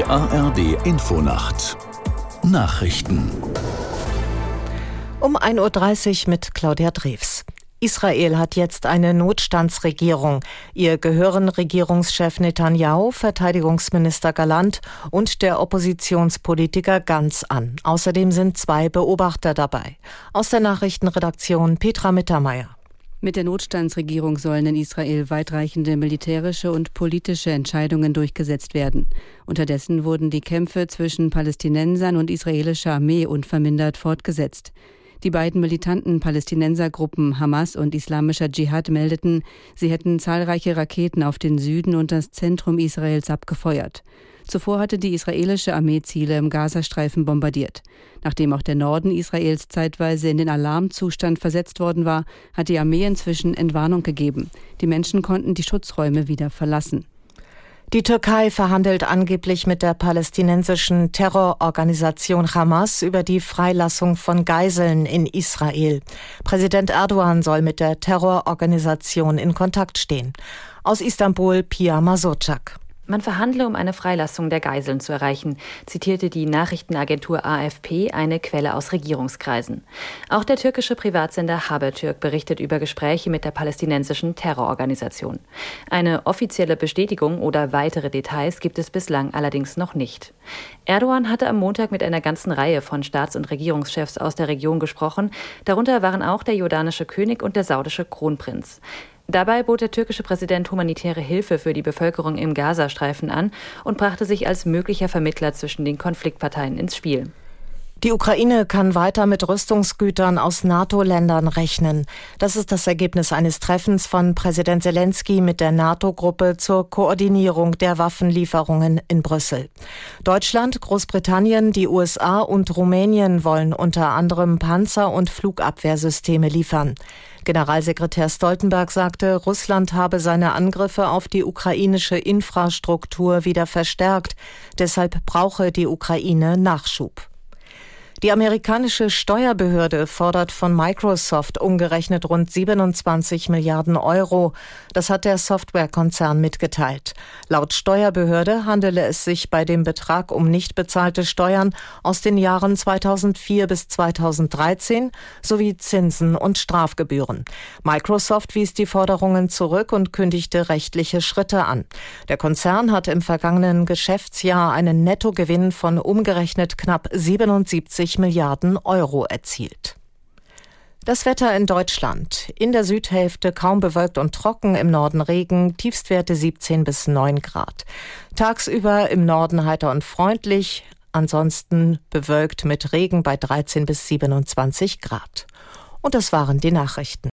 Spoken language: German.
Die ARD Infonacht Nachrichten um 1.30 Uhr mit Claudia Drews. Israel hat jetzt eine Notstandsregierung. Ihr gehören Regierungschef Netanyahu, Verteidigungsminister Galant und der Oppositionspolitiker Ganz an. Außerdem sind zwei Beobachter dabei. Aus der Nachrichtenredaktion Petra Mittermeier. Mit der Notstandsregierung sollen in Israel weitreichende militärische und politische Entscheidungen durchgesetzt werden. Unterdessen wurden die Kämpfe zwischen Palästinensern und israelischer Armee unvermindert fortgesetzt. Die beiden militanten Palästinensergruppen Hamas und Islamischer Dschihad meldeten, sie hätten zahlreiche Raketen auf den Süden und das Zentrum Israels abgefeuert. Zuvor hatte die israelische Armee Ziele im Gazastreifen bombardiert. Nachdem auch der Norden Israels zeitweise in den Alarmzustand versetzt worden war, hat die Armee inzwischen Entwarnung gegeben. Die Menschen konnten die Schutzräume wieder verlassen. Die Türkei verhandelt angeblich mit der palästinensischen Terrororganisation Hamas über die Freilassung von Geiseln in Israel. Präsident Erdogan soll mit der Terrororganisation in Kontakt stehen. Aus Istanbul Pia Masocak. Man verhandle, um eine Freilassung der Geiseln zu erreichen, zitierte die Nachrichtenagentur AFP eine Quelle aus Regierungskreisen. Auch der türkische Privatsender Habertürk berichtet über Gespräche mit der palästinensischen Terrororganisation. Eine offizielle Bestätigung oder weitere Details gibt es bislang allerdings noch nicht. Erdogan hatte am Montag mit einer ganzen Reihe von Staats- und Regierungschefs aus der Region gesprochen. Darunter waren auch der jordanische König und der saudische Kronprinz. Dabei bot der türkische Präsident humanitäre Hilfe für die Bevölkerung im Gazastreifen an und brachte sich als möglicher Vermittler zwischen den Konfliktparteien ins Spiel. Die Ukraine kann weiter mit Rüstungsgütern aus NATO-Ländern rechnen. Das ist das Ergebnis eines Treffens von Präsident Zelensky mit der NATO-Gruppe zur Koordinierung der Waffenlieferungen in Brüssel. Deutschland, Großbritannien, die USA und Rumänien wollen unter anderem Panzer- und Flugabwehrsysteme liefern. Generalsekretär Stoltenberg sagte, Russland habe seine Angriffe auf die ukrainische Infrastruktur wieder verstärkt. Deshalb brauche die Ukraine Nachschub. Die amerikanische Steuerbehörde fordert von Microsoft umgerechnet rund 27 Milliarden Euro. Das hat der Softwarekonzern mitgeteilt. Laut Steuerbehörde handele es sich bei dem Betrag um nicht bezahlte Steuern aus den Jahren 2004 bis 2013 sowie Zinsen und Strafgebühren. Microsoft wies die Forderungen zurück und kündigte rechtliche Schritte an. Der Konzern hat im vergangenen Geschäftsjahr einen Nettogewinn von umgerechnet knapp 77 50 Milliarden Euro erzielt. Das Wetter in Deutschland. In der Südhälfte kaum bewölkt und trocken, im Norden Regen, Tiefstwerte 17 bis 9 Grad. Tagsüber im Norden heiter und freundlich, ansonsten bewölkt mit Regen bei 13 bis 27 Grad. Und das waren die Nachrichten.